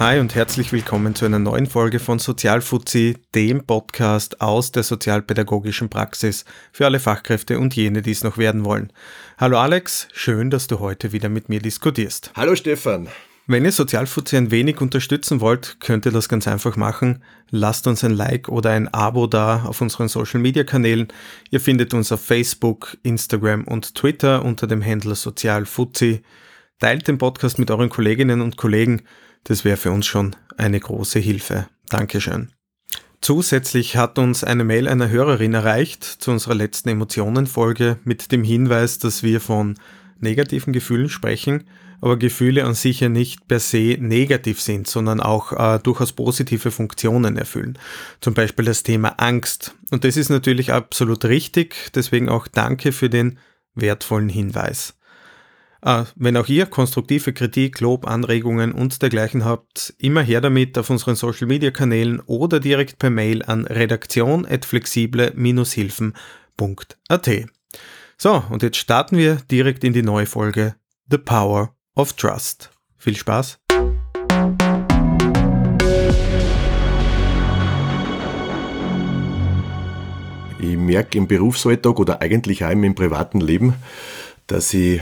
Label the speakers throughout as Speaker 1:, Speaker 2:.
Speaker 1: Hi und herzlich willkommen zu einer neuen Folge von Sozialfuzzi, dem Podcast aus der sozialpädagogischen Praxis für alle Fachkräfte und jene, die es noch werden wollen. Hallo Alex, schön, dass du heute wieder mit mir diskutierst.
Speaker 2: Hallo Stefan.
Speaker 1: Wenn ihr Sozialfuzzi ein wenig unterstützen wollt, könnt ihr das ganz einfach machen. Lasst uns ein Like oder ein Abo da auf unseren Social Media Kanälen. Ihr findet uns auf Facebook, Instagram und Twitter unter dem Händler Sozialfuzzi. Teilt den Podcast mit euren Kolleginnen und Kollegen das wäre für uns schon eine große Hilfe. Dankeschön. Zusätzlich hat uns eine Mail einer Hörerin erreicht zu unserer letzten Emotionenfolge mit dem Hinweis, dass wir von negativen Gefühlen sprechen, aber Gefühle an sich ja nicht per se negativ sind, sondern auch äh, durchaus positive Funktionen erfüllen. Zum Beispiel das Thema Angst. Und das ist natürlich absolut richtig, deswegen auch danke für den wertvollen Hinweis. Uh, wenn auch ihr konstruktive Kritik, Lob, Anregungen und dergleichen habt, immer her damit auf unseren Social Media Kanälen oder direkt per Mail an redaktion.flexible-hilfen.at. So, und jetzt starten wir direkt in die neue Folge The Power of Trust. Viel Spaß!
Speaker 2: Ich merke im Berufsalltag oder eigentlich auch im privaten Leben, dass ich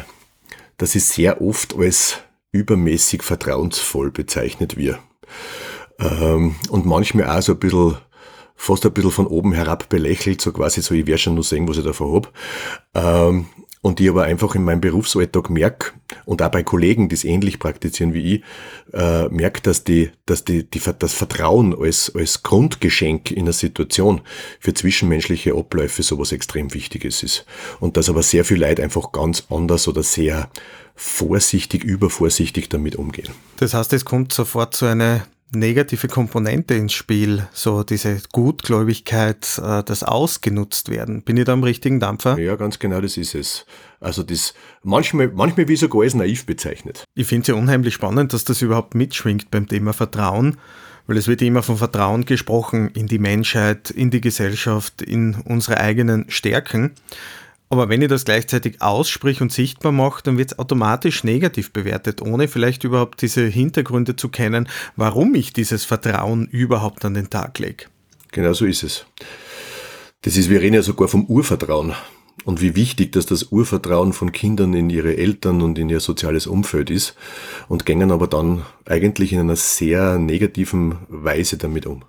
Speaker 2: dass es sehr oft als übermäßig vertrauensvoll bezeichnet wird. Ähm, und manchmal auch so ein bisschen, fast ein bisschen von oben herab belächelt, so quasi so, ich werde schon nur sehen, was ich davon hab. Ähm, und ich aber einfach in meinem Berufsalltag merke und auch bei Kollegen, die es ähnlich praktizieren wie ich, äh, merke, dass, die, dass die, die, das Vertrauen als, als Grundgeschenk in einer Situation für zwischenmenschliche Abläufe sowas extrem Wichtiges ist. Und dass aber sehr viel Leute einfach ganz anders oder sehr vorsichtig, übervorsichtig damit umgehen.
Speaker 1: Das heißt, es kommt sofort zu einer negative Komponente ins Spiel, so diese Gutgläubigkeit, äh, das ausgenutzt werden. Bin ich da am richtigen Dampfer?
Speaker 2: Ja, ganz genau, das ist es. Also das manchmal, manchmal wie sogar als naiv bezeichnet.
Speaker 1: Ich finde es ja unheimlich spannend, dass das überhaupt mitschwingt beim Thema Vertrauen, weil es wird immer von Vertrauen gesprochen in die Menschheit, in die Gesellschaft, in unsere eigenen Stärken. Aber wenn ihr das gleichzeitig ausspricht und sichtbar macht, dann wird es automatisch negativ bewertet, ohne vielleicht überhaupt diese Hintergründe zu kennen, warum ich dieses Vertrauen überhaupt an den Tag lege.
Speaker 2: Genau so ist es. Das ist, wir reden ja sogar vom Urvertrauen. Und wie wichtig, dass das Urvertrauen von Kindern in ihre Eltern und in ihr soziales Umfeld ist und gängen aber dann eigentlich in einer sehr negativen Weise damit um.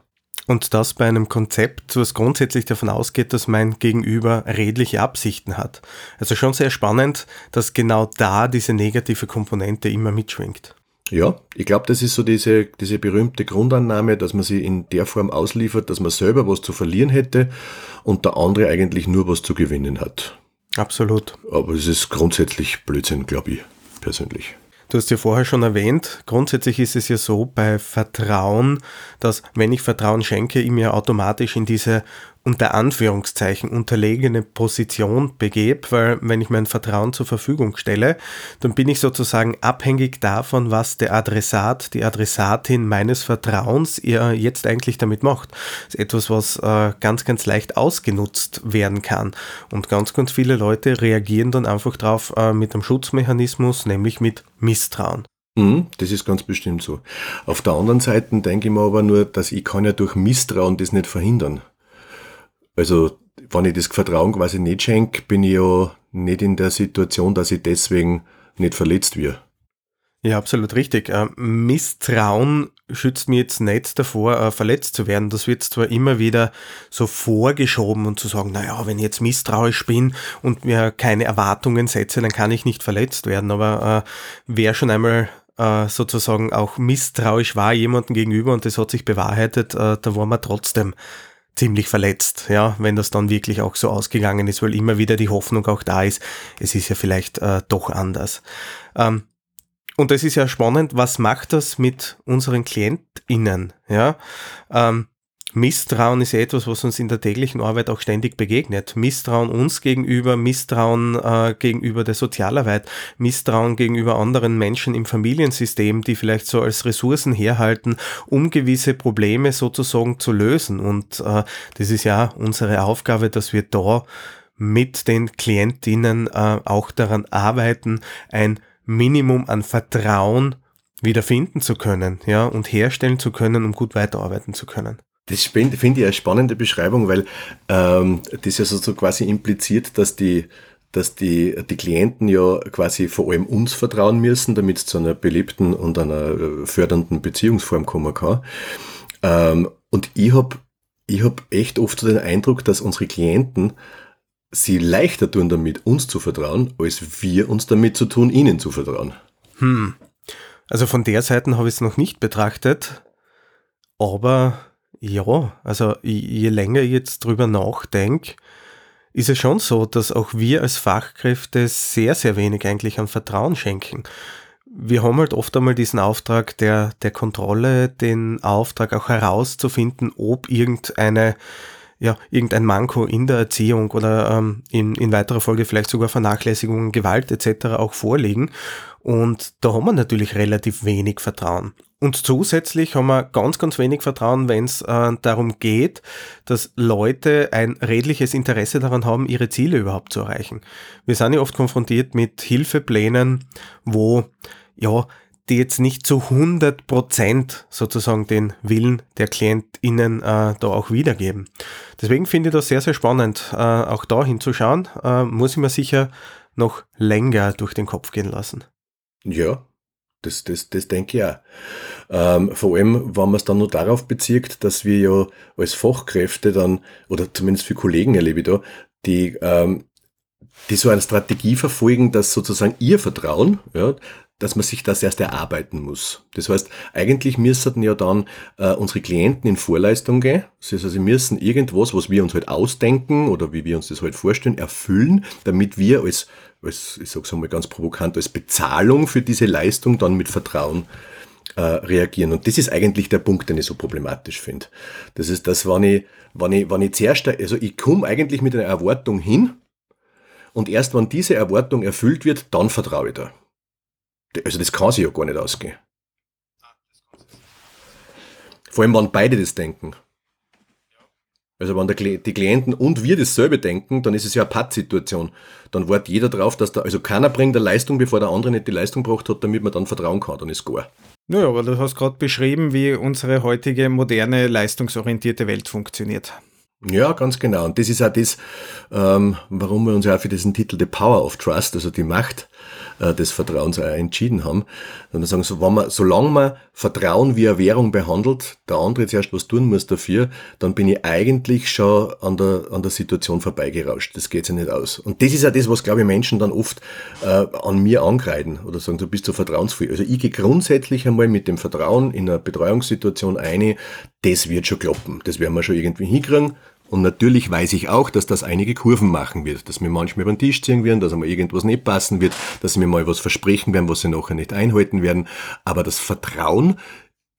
Speaker 1: Und das bei einem Konzept, was grundsätzlich davon ausgeht, dass mein Gegenüber redliche Absichten hat. Also schon sehr spannend, dass genau da diese negative Komponente immer mitschwingt.
Speaker 2: Ja, ich glaube, das ist so diese, diese berühmte Grundannahme, dass man sie in der Form ausliefert, dass man selber was zu verlieren hätte und der andere eigentlich nur was zu gewinnen hat.
Speaker 1: Absolut.
Speaker 2: Aber es ist grundsätzlich Blödsinn, glaube ich, persönlich.
Speaker 1: Du hast ja vorher schon erwähnt, grundsätzlich ist es ja so bei Vertrauen, dass wenn ich Vertrauen schenke, ich mir automatisch in diese unter Anführungszeichen unterlegene Position begebe, weil wenn ich mein Vertrauen zur Verfügung stelle, dann bin ich sozusagen abhängig davon, was der Adressat, die Adressatin meines Vertrauens ihr jetzt eigentlich damit macht. Das ist etwas, was äh, ganz, ganz leicht ausgenutzt werden kann. Und ganz, ganz viele Leute reagieren dann einfach drauf äh, mit einem Schutzmechanismus, nämlich mit Misstrauen.
Speaker 2: Mhm, das ist ganz bestimmt so. Auf der anderen Seite denke ich mir aber nur, dass ich kann ja durch Misstrauen das nicht verhindern. Also, wenn ich das Vertrauen quasi nicht schenke, bin ich ja nicht in der Situation, dass ich deswegen nicht verletzt werde.
Speaker 1: Ja, absolut richtig. Ähm, Misstrauen schützt mir jetzt nicht davor, äh, verletzt zu werden. Das wird zwar immer wieder so vorgeschoben und zu sagen, naja, wenn ich jetzt misstrauisch bin und mir keine Erwartungen setze, dann kann ich nicht verletzt werden. Aber äh, wer schon einmal äh, sozusagen auch misstrauisch war jemandem gegenüber und das hat sich bewahrheitet, äh, da war man trotzdem ziemlich verletzt, ja, wenn das dann wirklich auch so ausgegangen ist, weil immer wieder die Hoffnung auch da ist, es ist ja vielleicht äh, doch anders. Ähm, und es ist ja spannend, was macht das mit unseren KlientInnen, ja? Ähm, Misstrauen ist etwas, was uns in der täglichen Arbeit auch ständig begegnet. Misstrauen uns gegenüber, Misstrauen äh, gegenüber der Sozialarbeit, Misstrauen gegenüber anderen Menschen im Familiensystem, die vielleicht so als Ressourcen herhalten, um gewisse Probleme sozusagen zu lösen. Und äh, das ist ja unsere Aufgabe, dass wir da mit den Klientinnen äh, auch daran arbeiten, ein Minimum an Vertrauen wiederfinden zu können, ja, und herstellen zu können, um gut weiterarbeiten zu können.
Speaker 2: Das finde ich eine spannende Beschreibung, weil ähm, das ja so, quasi impliziert, dass die, dass die, die Klienten ja quasi vor allem uns vertrauen müssen, damit es zu einer belebten und einer äh, fördernden Beziehungsform kommen kann. Ähm, und ich habe ich hab echt oft so den Eindruck, dass unsere Klienten sie leichter tun damit, uns zu vertrauen, als wir uns damit zu tun, ihnen zu vertrauen.
Speaker 1: Hm. Also von der Seite habe ich es noch nicht betrachtet, aber ja, also je länger ich jetzt drüber nachdenke, ist es schon so, dass auch wir als Fachkräfte sehr, sehr wenig eigentlich an Vertrauen schenken. Wir haben halt oft einmal diesen Auftrag der, der Kontrolle, den Auftrag auch herauszufinden, ob irgendeine, ja, irgendein Manko in der Erziehung oder ähm, in, in weiterer Folge vielleicht sogar Vernachlässigungen, Gewalt etc. auch vorliegen. Und da haben wir natürlich relativ wenig Vertrauen. Und zusätzlich haben wir ganz, ganz wenig Vertrauen, wenn es äh, darum geht, dass Leute ein redliches Interesse daran haben, ihre Ziele überhaupt zu erreichen. Wir sind ja oft konfrontiert mit Hilfeplänen, wo ja die jetzt nicht zu 100 Prozent sozusagen den Willen der KlientInnen äh, da auch wiedergeben. Deswegen finde ich das sehr, sehr spannend, äh, auch da hinzuschauen. Äh, muss ich mir sicher noch länger durch den Kopf gehen lassen.
Speaker 2: Ja, das, das, das denke ich auch. Ähm, vor allem, wenn man es dann nur darauf bezieht, dass wir ja als Fachkräfte dann, oder zumindest für Kollegen erlebe ich da, die, ähm, die so eine Strategie verfolgen, dass sozusagen ihr Vertrauen, ja, dass man sich das erst erarbeiten muss. Das heißt, eigentlich müssten ja dann äh, unsere Klienten in Vorleistung gehen. Das heißt, sie müssen irgendwas, was wir uns halt ausdenken oder wie wir uns das halt vorstellen, erfüllen, damit wir als als, ich sag's einmal ganz provokant, als Bezahlung für diese Leistung dann mit Vertrauen äh, reagieren. Und das ist eigentlich der Punkt, den ich so problematisch finde. Das ist das, wenn ich, wenn ich, wenn ich zuerst, also ich komme eigentlich mit einer Erwartung hin und erst wenn diese Erwartung erfüllt wird, dann vertraue ich da. Also das kann sich ja gar nicht ausgehen. Vor allem, wenn beide das denken. Also wenn der, die Klienten und wir dasselbe denken, dann ist es ja eine Pattsituation. Dann wartet jeder drauf, dass da, also keiner bringt eine Leistung, bevor der andere nicht die Leistung gebracht hat, damit man dann vertrauen kann, dann ist gar.
Speaker 1: Naja, aber du hast gerade beschrieben, wie unsere heutige moderne, leistungsorientierte Welt funktioniert.
Speaker 2: Ja, ganz genau. Und das ist auch das, ähm, warum wir uns ja auch für diesen Titel The Power of Trust, also die Macht äh, des Vertrauens auch entschieden haben. Und sagen, so, wenn man, solange man Vertrauen wie eine Währung behandelt, der andere zuerst was tun muss dafür, dann bin ich eigentlich schon an der, an der Situation vorbeigerauscht. Das geht ja nicht aus. Und das ist ja das, was, glaube ich, Menschen dann oft äh, an mir angreifen oder sagen, du bist so vertrauensvoll. Also ich gehe grundsätzlich einmal mit dem Vertrauen in einer Betreuungssituation ein, das wird schon klappen. Das werden wir schon irgendwie hinkriegen. Und natürlich weiß ich auch, dass das einige Kurven machen wird, dass mir manchmal über den Tisch ziehen werden, dass einmal irgendwas nicht passen wird, dass sie mir mal was versprechen werden, was sie nachher nicht einhalten werden. Aber das Vertrauen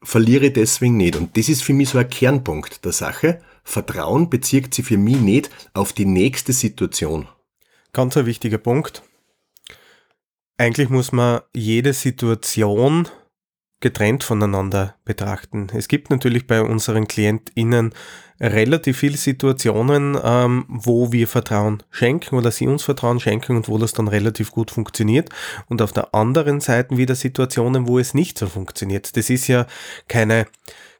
Speaker 2: verliere ich deswegen nicht. Und das ist für mich so ein Kernpunkt der Sache. Vertrauen bezieht sich für mich nicht auf die nächste Situation.
Speaker 1: Ganz ein wichtiger Punkt. Eigentlich muss man jede Situation getrennt voneinander betrachten. Es gibt natürlich bei unseren KlientInnen relativ viele Situationen, ähm, wo wir Vertrauen schenken oder sie uns Vertrauen schenken und wo das dann relativ gut funktioniert. Und auf der anderen Seite wieder Situationen, wo es nicht so funktioniert. Das ist ja keine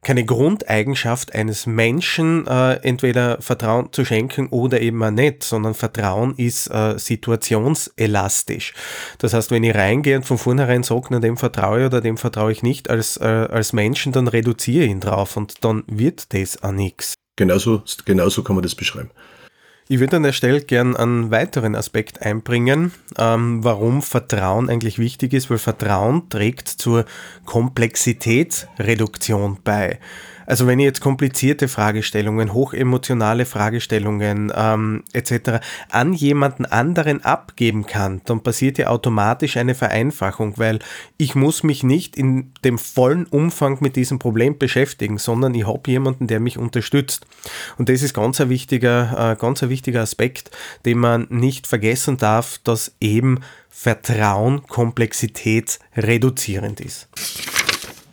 Speaker 1: keine Grundeigenschaft eines Menschen, äh, entweder Vertrauen zu schenken oder eben auch nicht, sondern Vertrauen ist äh, situationselastisch. Das heißt, wenn ich reingehe und von vornherein sage, dem vertraue ich oder dem vertraue ich nicht als, äh, als Menschen, dann reduziere ich ihn drauf und dann wird das auch nichts.
Speaker 2: Genauso, genauso kann man das beschreiben.
Speaker 1: Ich würde an der Stelle gern einen weiteren Aspekt einbringen, ähm, warum Vertrauen eigentlich wichtig ist, weil Vertrauen trägt zur Komplexitätsreduktion bei. Also wenn ich jetzt komplizierte Fragestellungen, hochemotionale Fragestellungen ähm, etc. an jemanden anderen abgeben kann, dann passiert ja automatisch eine Vereinfachung, weil ich muss mich nicht in dem vollen Umfang mit diesem Problem beschäftigen, sondern ich habe jemanden, der mich unterstützt. Und das ist ganz ein wichtiger, äh, ganz ein wichtiger Aspekt, den man nicht vergessen darf, dass eben Vertrauen komplexitätsreduzierend ist.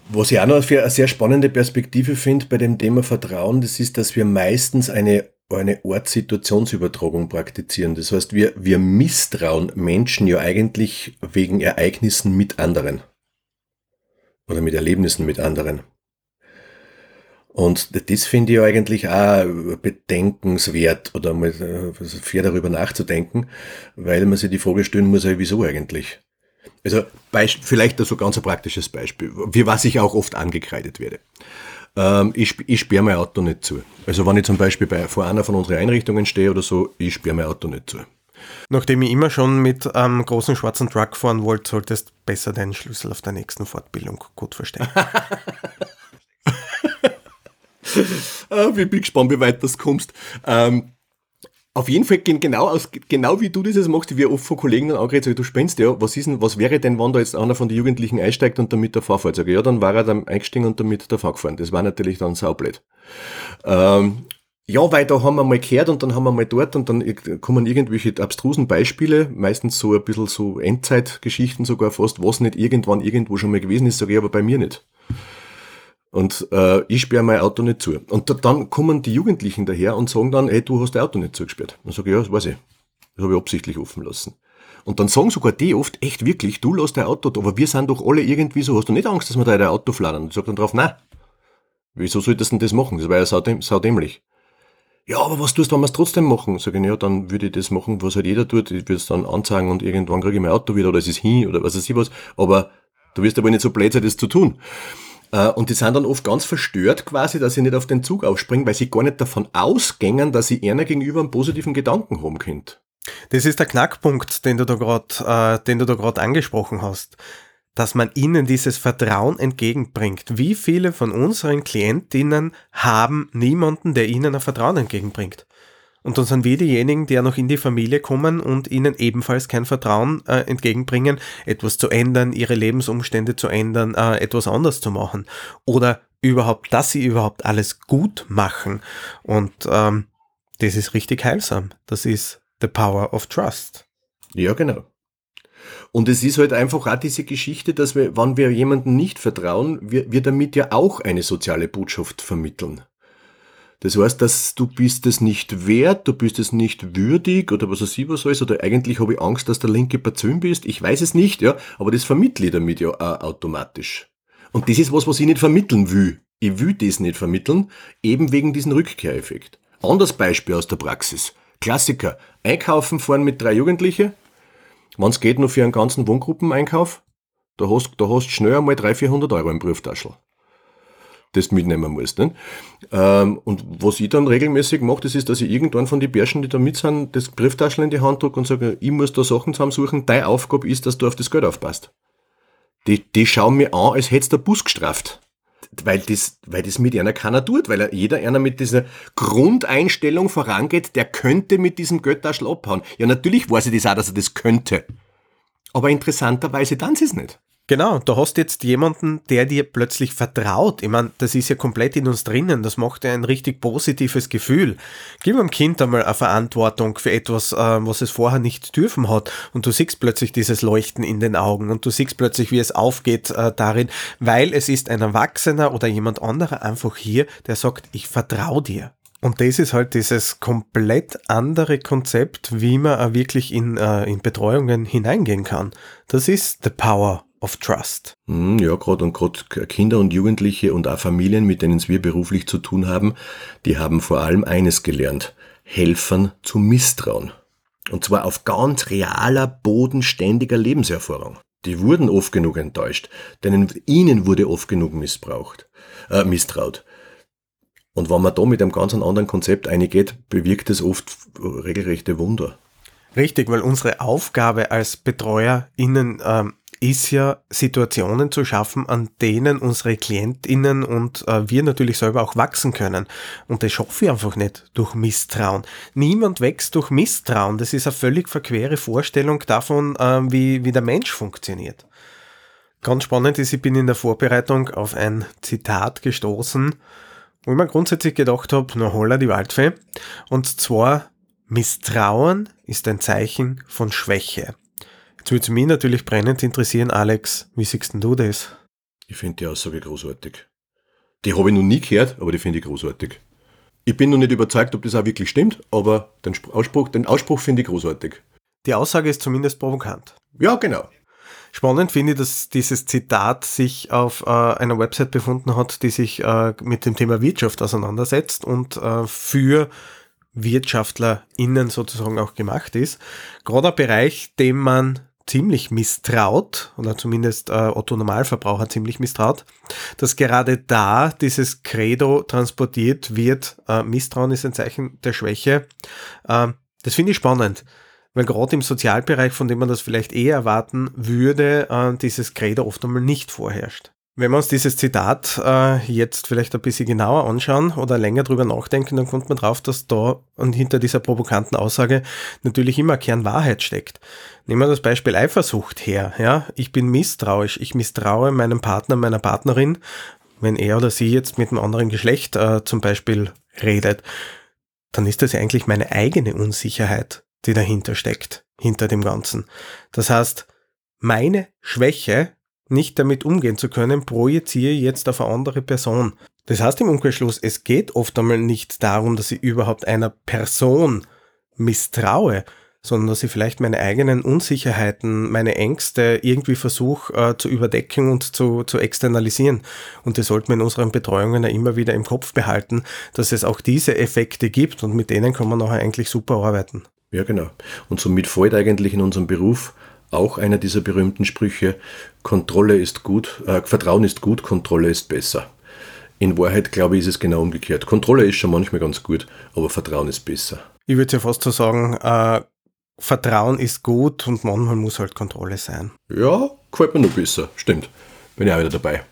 Speaker 2: Was ich auch noch für eine sehr spannende Perspektive finde bei dem Thema Vertrauen, das ist, dass wir meistens eine, eine Art Situationsübertragung praktizieren. Das heißt, wir, wir misstrauen Menschen ja eigentlich wegen Ereignissen mit anderen. oder mit Erlebnissen mit anderen. Und das finde ich eigentlich auch bedenkenswert oder mal äh, fair darüber nachzudenken, weil man sich die Frage stellen muss, wieso eigentlich? Also vielleicht so ganz ein praktisches Beispiel, wie was ich auch oft angekreidet werde. Ähm, ich, ich sperre mein Auto nicht zu. Also wenn ich zum Beispiel bei, vor einer von unseren Einrichtungen stehe oder so, ich sperre mein Auto nicht zu.
Speaker 1: Nachdem ich immer schon mit einem ähm, großen schwarzen Truck fahren wollte, solltest du besser deinen Schlüssel auf der nächsten Fortbildung gut verstehen.
Speaker 2: ah, ich bin gespannt, wie weit das kommst. Ähm, auf jeden Fall genau, aus, genau wie du das machst, wie oft von Kollegen dann angeredet, du spennst ja, was ist denn, was wäre denn, wenn da jetzt einer von den Jugendlichen einsteigt und damit der Fahrfahrt sagt, ja, dann war er dann eingestiegen und damit der Fahr gefahren. Das war natürlich dann saublöd. Ähm, ja, weil da haben wir mal gehört und dann haben wir mal dort und dann kommen irgendwelche abstrusen Beispiele, meistens so ein bisschen so Endzeitgeschichten sogar fast, was nicht irgendwann irgendwo schon mal gewesen ist, sage ich aber bei mir nicht. Und äh, ich sperre mein Auto nicht zu. Und da, dann kommen die Jugendlichen daher und sagen dann, hey, du hast dein Auto nicht zugesperrt. Dann sage ich, ja, das weiß ich. Das habe ich absichtlich offen lassen. Und dann sagen sogar die oft, echt wirklich, du lässt dein Auto aber wir sind doch alle irgendwie so, hast du nicht Angst, dass wir da dein Auto flattern? Und sage dann drauf, nein. Wieso solltest du denn das machen? Das war ja saudäm saudämlich. Ja, aber was tust du, wenn wir es trotzdem machen? Sag ich, ja, dann würde ich das machen, was halt jeder tut. Ich würde es dann anzeigen und irgendwann kriege ich mein Auto wieder oder es ist hin oder was weiß ich was. Aber du wirst aber nicht so blöd sein, das zu tun. Äh, und die sind dann oft ganz verstört quasi, dass sie nicht auf den Zug aufspringen, weil sie gar nicht davon ausgängen, dass sie einer gegenüber einen positiven Gedanken haben könnt.
Speaker 1: Das ist der Knackpunkt, den du da gerade, äh, den du da gerade angesprochen hast, dass man ihnen dieses Vertrauen entgegenbringt. Wie viele von unseren Klientinnen haben niemanden, der ihnen ein Vertrauen entgegenbringt? Und dann sind wir diejenigen, die ja noch in die Familie kommen und ihnen ebenfalls kein Vertrauen äh, entgegenbringen, etwas zu ändern, ihre Lebensumstände zu ändern, äh, etwas anders zu machen. Oder überhaupt, dass sie überhaupt alles gut machen. Und ähm, das ist richtig heilsam. Das ist the power of trust.
Speaker 2: Ja, genau. Und es ist halt einfach auch diese Geschichte, dass wir, wenn wir jemandem nicht vertrauen, wir, wir damit ja auch eine soziale Botschaft vermitteln. Das heißt, dass du bist es nicht wert, du bist es nicht würdig oder was weiß ich was alles, oder eigentlich habe ich Angst, dass der linke Bazön bist. Ich weiß es nicht, ja, aber das vermittle ich damit ja auch automatisch. Und das ist was, was ich nicht vermitteln will. Ich will das nicht vermitteln, eben wegen diesem Rückkehreffekt. Anderes Beispiel aus der Praxis. Klassiker. Einkaufen fahren mit drei Jugendlichen. Wenn es geht, nur für einen ganzen Wohngruppeneinkauf. Da hast, da hast schnell einmal 300, 400 Euro im Brieftaschel das mitnehmen musst. Ähm, und was ich dann regelmäßig mache, das ist, dass ich irgendwann von den Bärschen, die da mit sind, das Brieftaschel in die Hand drücke und sage, ich muss da Sachen zusammensuchen, deine Aufgabe ist, dass du auf das Geld aufpasst. Die, die schauen mir an, als hättest du der Bus gestraft. Weil das, weil das mit einer keiner tut, weil jeder einer mit dieser Grundeinstellung vorangeht, der könnte mit diesem Geldtaschel abhauen. Ja, natürlich weiß ich das auch, dass er das könnte. Aber interessanterweise dann sie es nicht.
Speaker 1: Genau, du hast jetzt jemanden, der dir plötzlich vertraut. Ich meine, das ist ja komplett in uns drinnen. Das macht ja ein richtig positives Gefühl. Gib dem Kind einmal eine Verantwortung für etwas, äh, was es vorher nicht dürfen hat. Und du siehst plötzlich dieses Leuchten in den Augen und du siehst plötzlich, wie es aufgeht äh, darin, weil es ist ein Erwachsener oder jemand anderer einfach hier, der sagt, ich vertraue dir. Und das ist halt dieses komplett andere Konzept, wie man wirklich in, äh, in Betreuungen hineingehen kann. Das ist the power of Trust.
Speaker 2: Hm, ja, gerade und gerade Kinder und Jugendliche und auch Familien, mit denen wir beruflich zu tun haben, die haben vor allem eines gelernt. Helfern zu misstrauen. Und zwar auf ganz realer, bodenständiger Lebenserfahrung. Die wurden oft genug enttäuscht, denn ihnen wurde oft genug missbraucht, äh, misstraut. Und wenn man da mit einem ganz anderen Konzept eingeht, bewirkt es oft regelrechte Wunder.
Speaker 1: Richtig, weil unsere Aufgabe als BetreuerInnen ähm, ist ja Situationen zu schaffen, an denen unsere KlientInnen und äh, wir natürlich selber auch wachsen können. Und das schaffe ich einfach nicht durch Misstrauen. Niemand wächst durch Misstrauen. Das ist eine völlig verquere Vorstellung davon, äh, wie, wie der Mensch funktioniert. Ganz spannend ist, ich bin in der Vorbereitung auf ein Zitat gestoßen, wo ich mir grundsätzlich gedacht habe, na holla die Waldfee. Und zwar, Misstrauen ist ein Zeichen von Schwäche. Jetzt würde mich natürlich brennend interessieren, Alex, wie siehst denn du das?
Speaker 2: Ich finde die Aussage großartig. Die habe ich noch nie gehört, aber die finde ich großartig. Ich bin noch nicht überzeugt, ob das auch wirklich stimmt, aber den Ausspruch, den Ausspruch finde ich großartig.
Speaker 1: Die Aussage ist zumindest provokant.
Speaker 2: Ja, genau.
Speaker 1: Spannend finde ich, dass dieses Zitat sich auf äh, einer Website befunden hat, die sich äh, mit dem Thema Wirtschaft auseinandersetzt und äh, für WirtschaftlerInnen sozusagen auch gemacht ist. Gerade ein Bereich, dem man ziemlich misstraut, oder zumindest äh, Otto Normalverbraucher ziemlich misstraut, dass gerade da dieses Credo transportiert wird, äh, Misstrauen ist ein Zeichen der Schwäche. Äh, das finde ich spannend, weil gerade im Sozialbereich, von dem man das vielleicht eher erwarten würde, äh, dieses Credo oft einmal nicht vorherrscht. Wenn wir uns dieses Zitat äh, jetzt vielleicht ein bisschen genauer anschauen oder länger drüber nachdenken, dann kommt man drauf, dass da und hinter dieser provokanten Aussage natürlich immer Kern Wahrheit steckt. Nehmen wir das Beispiel Eifersucht her. Ja, ich bin misstrauisch. Ich misstraue meinem Partner, meiner Partnerin, wenn er oder sie jetzt mit einem anderen Geschlecht äh, zum Beispiel redet, dann ist das ja eigentlich meine eigene Unsicherheit, die dahinter steckt, hinter dem Ganzen. Das heißt, meine Schwäche nicht damit umgehen zu können, projiziere jetzt auf eine andere Person. Das heißt im Umkehrschluss, es geht oft einmal nicht darum, dass ich überhaupt einer Person misstraue, sondern dass ich vielleicht meine eigenen Unsicherheiten, meine Ängste irgendwie versuche äh, zu überdecken und zu, zu externalisieren. Und das sollten wir in unseren Betreuungen ja immer wieder im Kopf behalten, dass es auch diese Effekte gibt und mit denen kann man nachher eigentlich super arbeiten.
Speaker 2: Ja, genau. Und somit fällt eigentlich in unserem Beruf auch einer dieser berühmten Sprüche, Kontrolle ist gut, äh, Vertrauen ist gut, Kontrolle ist besser. In Wahrheit, glaube ich, ist es genau umgekehrt. Kontrolle ist schon manchmal ganz gut, aber Vertrauen ist besser.
Speaker 1: Ich würde ja fast so sagen, äh, Vertrauen ist gut und manchmal muss halt Kontrolle sein.
Speaker 2: Ja, gefällt mir noch besser. Stimmt. Bin ich auch wieder dabei.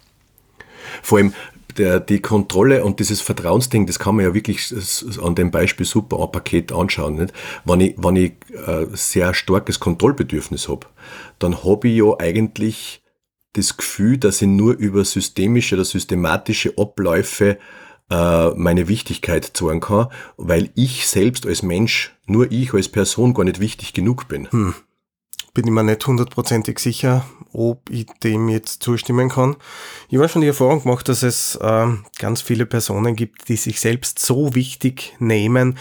Speaker 2: Vor allem, der, die Kontrolle und dieses Vertrauensding, das kann man ja wirklich an dem Beispiel super ein Paket anschauen. Nicht? Wenn ich, wenn ich äh, sehr starkes Kontrollbedürfnis habe, dann habe ich ja eigentlich das Gefühl, dass ich nur über systemische oder systematische Abläufe äh, meine Wichtigkeit zeigen kann, weil ich selbst als Mensch, nur ich als Person gar nicht wichtig genug bin. Hm
Speaker 1: bin ich mir nicht hundertprozentig sicher, ob ich dem jetzt zustimmen kann. Ich habe schon die Erfahrung gemacht, dass es äh, ganz viele Personen gibt, die sich selbst so wichtig nehmen,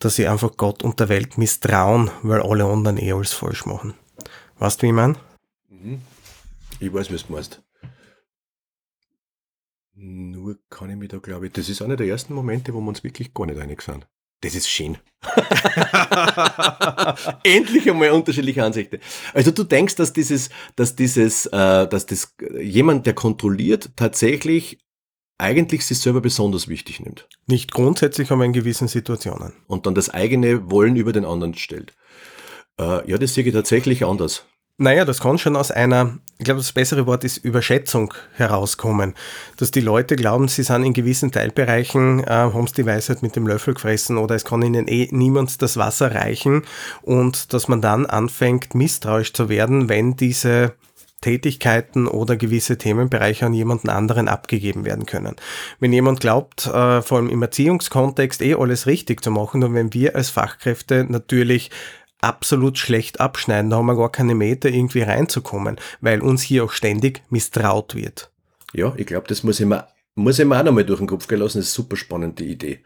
Speaker 1: dass sie einfach Gott und der Welt misstrauen, weil alle anderen eh alles falsch machen. Weißt du, wie ich meine? Mhm.
Speaker 2: Ich weiß, was du meinst. Nur kann ich mich da, glaube ich, das ist einer der ersten Momente, wo wir uns wirklich gar nicht einig sind. Das ist schön. Endlich einmal unterschiedliche Ansichten. Also du denkst, dass dieses, dass dieses, äh, dass das jemand, der kontrolliert, tatsächlich eigentlich sich selber besonders wichtig nimmt.
Speaker 1: Nicht grundsätzlich, aber in gewissen Situationen.
Speaker 2: Und dann das eigene Wollen über den anderen stellt. Äh, ja, das sehe ich tatsächlich anders.
Speaker 1: Naja, das kann schon aus einer, ich glaube, das bessere Wort ist Überschätzung herauskommen. Dass die Leute glauben, sie sind in gewissen Teilbereichen, äh, haben die Weisheit mit dem Löffel gefressen oder es kann ihnen eh niemand das Wasser reichen und dass man dann anfängt, misstrauisch zu werden, wenn diese Tätigkeiten oder gewisse Themenbereiche an jemanden anderen abgegeben werden können. Wenn jemand glaubt, äh, vor allem im Erziehungskontext eh alles richtig zu machen und wenn wir als Fachkräfte natürlich absolut schlecht abschneiden. Da haben wir gar keine Meter irgendwie reinzukommen, weil uns hier auch ständig misstraut wird.
Speaker 2: Ja, ich glaube, das muss ich mir, muss ich mir auch nochmal durch den Kopf gehen lassen. Das ist eine super spannende Idee.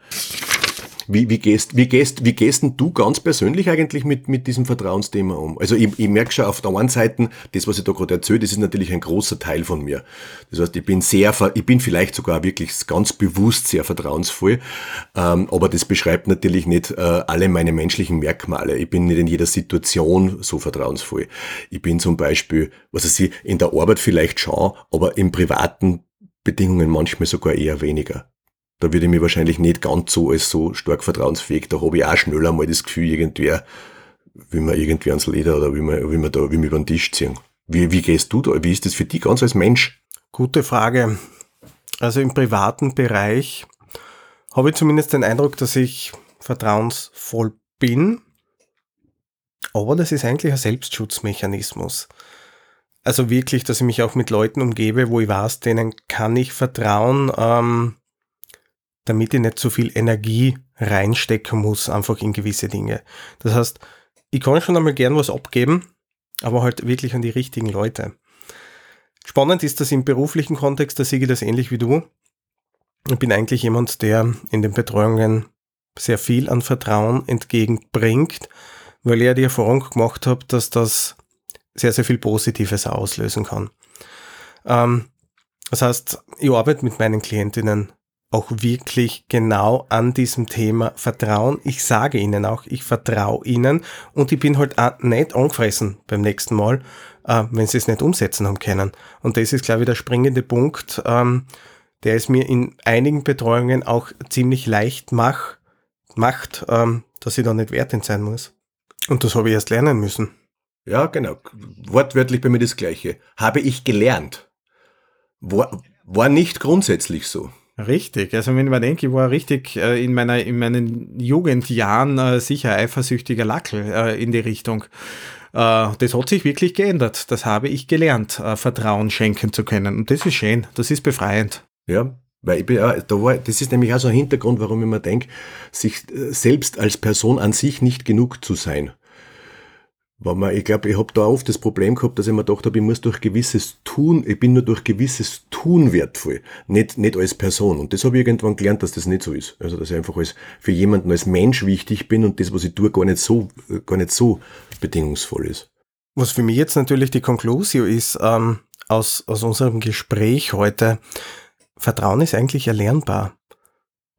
Speaker 2: Wie, wie, gehst, wie, gehst, wie gehst denn du ganz persönlich eigentlich mit, mit diesem Vertrauensthema um? Also ich, ich merke schon auf der einen Seite, das, was ich da gerade erzähle, das ist natürlich ein großer Teil von mir. Das heißt, ich bin sehr, ich bin vielleicht sogar wirklich ganz bewusst sehr vertrauensvoll, ähm, aber das beschreibt natürlich nicht äh, alle meine menschlichen Merkmale. Ich bin nicht in jeder Situation so vertrauensvoll. Ich bin zum Beispiel, was weiß ich, in der Arbeit vielleicht schon, aber im privaten Bedingungen manchmal sogar eher weniger da würde ich mich wahrscheinlich nicht ganz so als so stark vertrauensfähig. Da habe ich auch schneller mal das Gefühl, irgendwer, wie man irgendwie ans Leder oder wie man, wie man da, wie man über den Tisch ziehen. Wie, wie gehst du da? Wie ist das für dich ganz als Mensch?
Speaker 1: Gute Frage. Also im privaten Bereich habe ich zumindest den Eindruck, dass ich vertrauensvoll bin. Aber das ist eigentlich ein Selbstschutzmechanismus. Also wirklich, dass ich mich auch mit Leuten umgebe, wo ich weiß, denen kann ich vertrauen. Ähm, damit ich nicht zu viel Energie reinstecken muss, einfach in gewisse Dinge. Das heißt, ich kann schon einmal gern was abgeben, aber halt wirklich an die richtigen Leute. Spannend ist das im beruflichen Kontext, da sehe ich das ähnlich wie du. Ich bin eigentlich jemand, der in den Betreuungen sehr viel an Vertrauen entgegenbringt, weil ich ja die Erfahrung gemacht habe, dass das sehr, sehr viel Positives auslösen kann. Ähm, das heißt, ich arbeite mit meinen Klientinnen auch wirklich genau an diesem Thema Vertrauen. Ich sage ihnen auch, ich vertraue ihnen und ich bin halt auch nicht angefressen beim nächsten Mal, äh, wenn sie es nicht umsetzen haben können. Und das ist, glaube ich, der springende Punkt, ähm, der es mir in einigen Betreuungen auch ziemlich leicht mach, macht, ähm, dass ich da nicht wertend sein muss. Und das habe ich erst lernen müssen.
Speaker 2: Ja, genau. Wortwörtlich bei mir das Gleiche. Habe ich gelernt. War, war nicht grundsätzlich so.
Speaker 1: Richtig, also wenn ich mir denke, ich war richtig äh, in, meiner, in meinen Jugendjahren äh, sicher eifersüchtiger Lackel äh, in die Richtung. Äh, das hat sich wirklich geändert. Das habe ich gelernt, äh, Vertrauen schenken zu können. Und das ist schön, das ist befreiend.
Speaker 2: Ja, weil ich bin, da war, das ist nämlich auch so ein Hintergrund, warum ich mir denke, sich äh, selbst als Person an sich nicht genug zu sein. Weil man, ich glaube, ich habe da oft das Problem gehabt, dass ich mir gedacht habe, ich muss durch gewisses Tun, ich bin nur durch gewisses Tun wertvoll, nicht, nicht als Person. Und das habe ich irgendwann gelernt, dass das nicht so ist. Also dass ich einfach als für jemanden als Mensch wichtig bin und das, was ich tue, gar nicht so, gar nicht so bedingungsvoll ist.
Speaker 1: Was für mich jetzt natürlich die Konklusion ist, ähm, aus, aus unserem Gespräch heute, Vertrauen ist eigentlich erlernbar.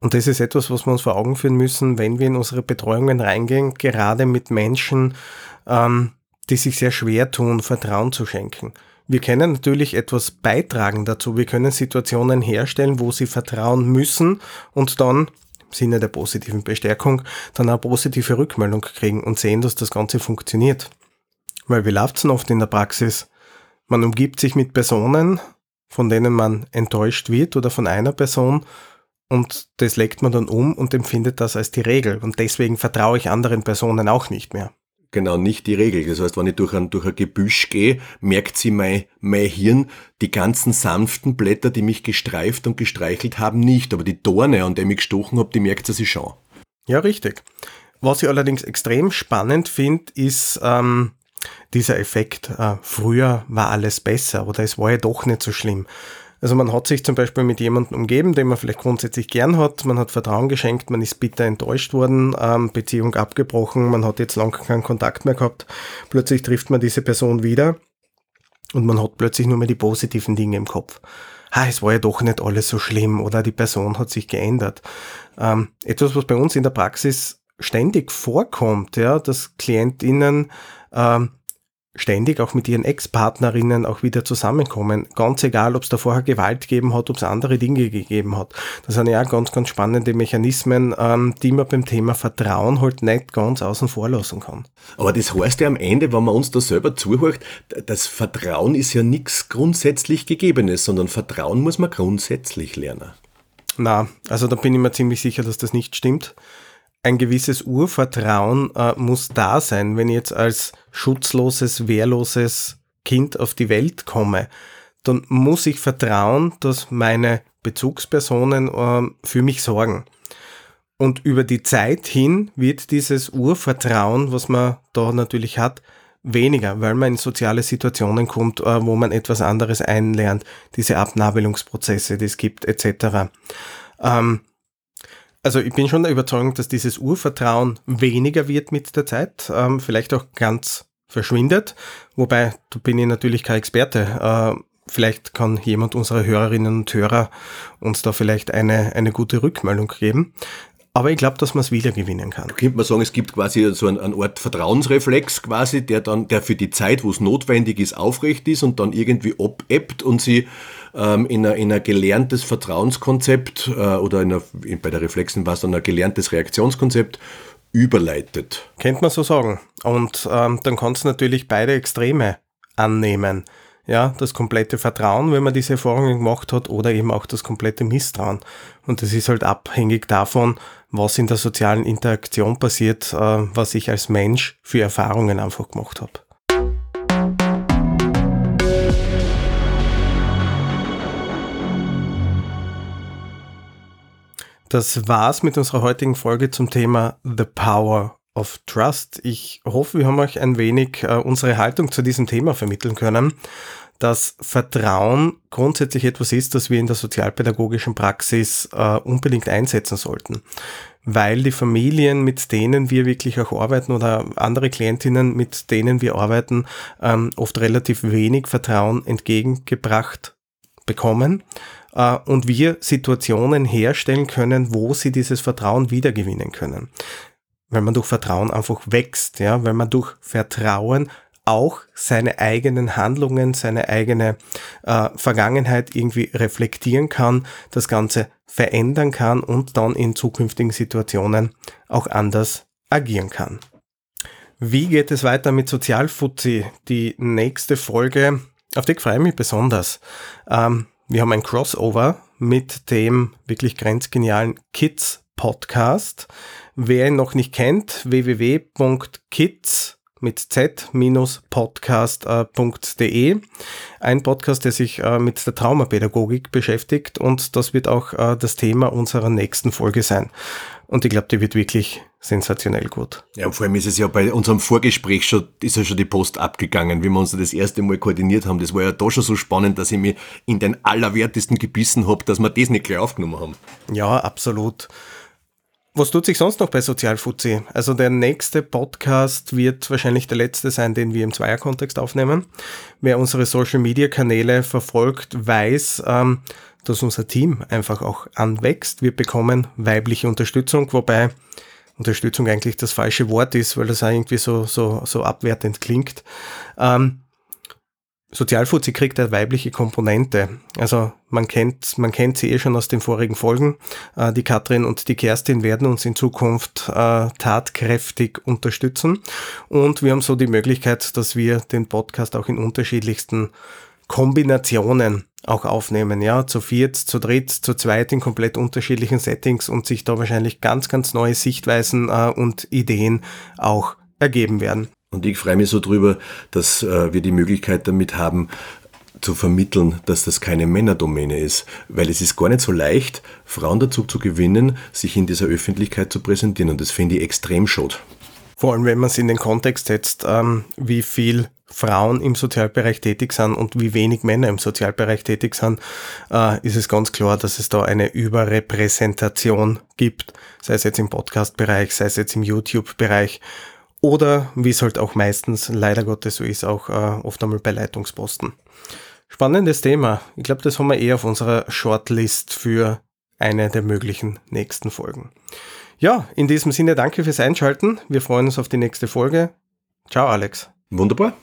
Speaker 1: Und das ist etwas, was wir uns vor Augen führen müssen, wenn wir in unsere Betreuungen reingehen, gerade mit Menschen, ähm, die sich sehr schwer tun, Vertrauen zu schenken. Wir können natürlich etwas beitragen dazu. Wir können Situationen herstellen, wo sie vertrauen müssen und dann im Sinne der positiven Bestärkung dann eine positive Rückmeldung kriegen und sehen, dass das Ganze funktioniert. Weil wie läuft es oft in der Praxis? Man umgibt sich mit Personen, von denen man enttäuscht wird oder von einer Person und das legt man dann um und empfindet das als die Regel und deswegen vertraue ich anderen Personen auch nicht mehr.
Speaker 2: Genau, nicht die Regel. Das heißt, wenn ich durch ein, durch ein Gebüsch gehe, merkt sie mein, mein Hirn, die ganzen sanften Blätter, die mich gestreift und gestreichelt haben, nicht. Aber die Dorne, an der ich gestochen habe, die merkt sie schon.
Speaker 1: Ja, richtig. Was ich allerdings extrem spannend finde, ist ähm, dieser Effekt, äh, früher war alles besser oder es war ja doch nicht so schlimm. Also man hat sich zum Beispiel mit jemandem umgeben, den man vielleicht grundsätzlich gern hat, man hat Vertrauen geschenkt, man ist bitter enttäuscht worden, ähm, Beziehung abgebrochen, man hat jetzt lange keinen Kontakt mehr gehabt, plötzlich trifft man diese Person wieder und man hat plötzlich nur mehr die positiven Dinge im Kopf. Ha, es war ja doch nicht alles so schlimm oder die Person hat sich geändert. Ähm, etwas, was bei uns in der Praxis ständig vorkommt, ja, dass KlientInnen ähm, ständig auch mit ihren Ex-Partnerinnen auch wieder zusammenkommen. Ganz egal, ob es da vorher Gewalt gegeben hat, ob es andere Dinge gegeben hat. Das sind ja ganz, ganz spannende Mechanismen, ähm, die man beim Thema Vertrauen halt nicht ganz außen vor lassen kann.
Speaker 2: Aber das heißt ja am Ende, wenn man uns da selber zuhört, das Vertrauen ist ja nichts grundsätzlich Gegebenes, sondern Vertrauen muss man grundsätzlich lernen.
Speaker 1: Na, also da bin ich mir ziemlich sicher, dass das nicht stimmt ein gewisses Urvertrauen äh, muss da sein, wenn ich jetzt als schutzloses, wehrloses Kind auf die Welt komme. Dann muss ich vertrauen, dass meine Bezugspersonen äh, für mich sorgen. Und über die Zeit hin wird dieses Urvertrauen, was man da natürlich hat, weniger, weil man in soziale Situationen kommt, äh, wo man etwas anderes einlernt, diese Abnabelungsprozesse, die es gibt, etc. Ähm, also ich bin schon der Überzeugung, dass dieses Urvertrauen weniger wird mit der Zeit, ähm, vielleicht auch ganz verschwindet. Wobei, da bin ich natürlich kein Experte. Äh, vielleicht kann jemand unserer Hörerinnen und Hörer uns da vielleicht eine, eine gute Rückmeldung geben. Aber ich glaube, dass man es wiedergewinnen kann.
Speaker 2: Da könnte man sagen, es gibt quasi so einen, einen Art Vertrauensreflex quasi, der dann, der für die Zeit, wo es notwendig ist, aufrecht ist und dann irgendwie abebbt und sie ähm, in, ein, in ein gelerntes Vertrauenskonzept äh, oder in einer, bei der Reflexen war es dann ein gelerntes Reaktionskonzept überleitet.
Speaker 1: Kennt man so sagen. Und ähm, dann kannst du natürlich beide Extreme annehmen. Ja, das komplette Vertrauen, wenn man diese Erfahrungen gemacht hat, oder eben auch das komplette Misstrauen. Und das ist halt abhängig davon, was in der sozialen Interaktion passiert, äh, was ich als Mensch für Erfahrungen einfach gemacht habe. Das war's mit unserer heutigen Folge zum Thema The Power of Trust. Ich hoffe, wir haben euch ein wenig äh, unsere Haltung zu diesem Thema vermitteln können. dass Vertrauen grundsätzlich etwas ist, das wir in der sozialpädagogischen Praxis äh, unbedingt einsetzen sollten. Weil die Familien, mit denen wir wirklich auch arbeiten oder andere Klientinnen, mit denen wir arbeiten, ähm, oft relativ wenig Vertrauen entgegengebracht bekommen äh, und wir Situationen herstellen können, wo sie dieses Vertrauen wiedergewinnen können. Weil man durch Vertrauen einfach wächst, ja, weil man durch Vertrauen auch seine eigenen Handlungen, seine eigene äh, Vergangenheit irgendwie reflektieren kann, das Ganze verändern kann und dann in zukünftigen Situationen auch anders agieren kann. Wie geht es weiter mit Sozialfuzzi? Die nächste Folge, auf die freue ich mich besonders. Ähm, wir haben ein Crossover mit dem wirklich grenzgenialen Kids Podcast. Wer ihn noch nicht kennt, www.kids mit z-podcast.de. Ein Podcast, der sich äh, mit der Traumapädagogik beschäftigt und das wird auch äh, das Thema unserer nächsten Folge sein. Und ich glaube, die wird wirklich sensationell gut.
Speaker 2: Ja, und vor allem ist es ja bei unserem Vorgespräch schon, ist ja schon die Post abgegangen, wie wir uns das erste Mal koordiniert haben. Das war ja da schon so spannend, dass ich mich in den Allerwertesten gebissen habe, dass wir das nicht gleich aufgenommen haben.
Speaker 1: Ja, absolut. Was tut sich sonst noch bei Sozialfuzzi? Also der nächste Podcast wird wahrscheinlich der letzte sein, den wir im Zweierkontext aufnehmen. Wer unsere Social-Media-Kanäle verfolgt, weiß, ähm, dass unser Team einfach auch anwächst. Wir bekommen weibliche Unterstützung, wobei Unterstützung eigentlich das falsche Wort ist, weil das irgendwie so, so, so abwertend klingt. Ähm, Sozialfuzzi kriegt eine weibliche Komponente. Also man kennt, man kennt sie eh schon aus den vorigen Folgen. Äh, die Katrin und die Kerstin werden uns in Zukunft äh, tatkräftig unterstützen. Und wir haben so die Möglichkeit, dass wir den Podcast auch in unterschiedlichsten Kombinationen auch aufnehmen, ja, zu viert, zu dritt, zu zweit in komplett unterschiedlichen Settings und sich da wahrscheinlich ganz, ganz neue Sichtweisen äh, und Ideen auch ergeben werden.
Speaker 2: Und ich freue mich so drüber, dass äh, wir die Möglichkeit damit haben, zu vermitteln, dass das keine Männerdomäne ist, weil es ist gar nicht so leicht, Frauen dazu zu gewinnen, sich in dieser Öffentlichkeit zu präsentieren und das finde ich extrem schade.
Speaker 1: Vor allem, wenn man es in den Kontext setzt, ähm, wie viel Frauen im Sozialbereich tätig sind und wie wenig Männer im Sozialbereich tätig sind, äh, ist es ganz klar, dass es da eine Überrepräsentation gibt, sei es jetzt im Podcast-Bereich, sei es jetzt im YouTube-Bereich oder wie es halt auch meistens leider Gottes so ist, auch äh, oft einmal bei Leitungsposten. Spannendes Thema. Ich glaube, das haben wir eher auf unserer Shortlist für eine der möglichen nächsten Folgen. Ja, in diesem Sinne danke fürs Einschalten. Wir freuen uns auf die nächste Folge. Ciao, Alex.
Speaker 2: Wunderbar.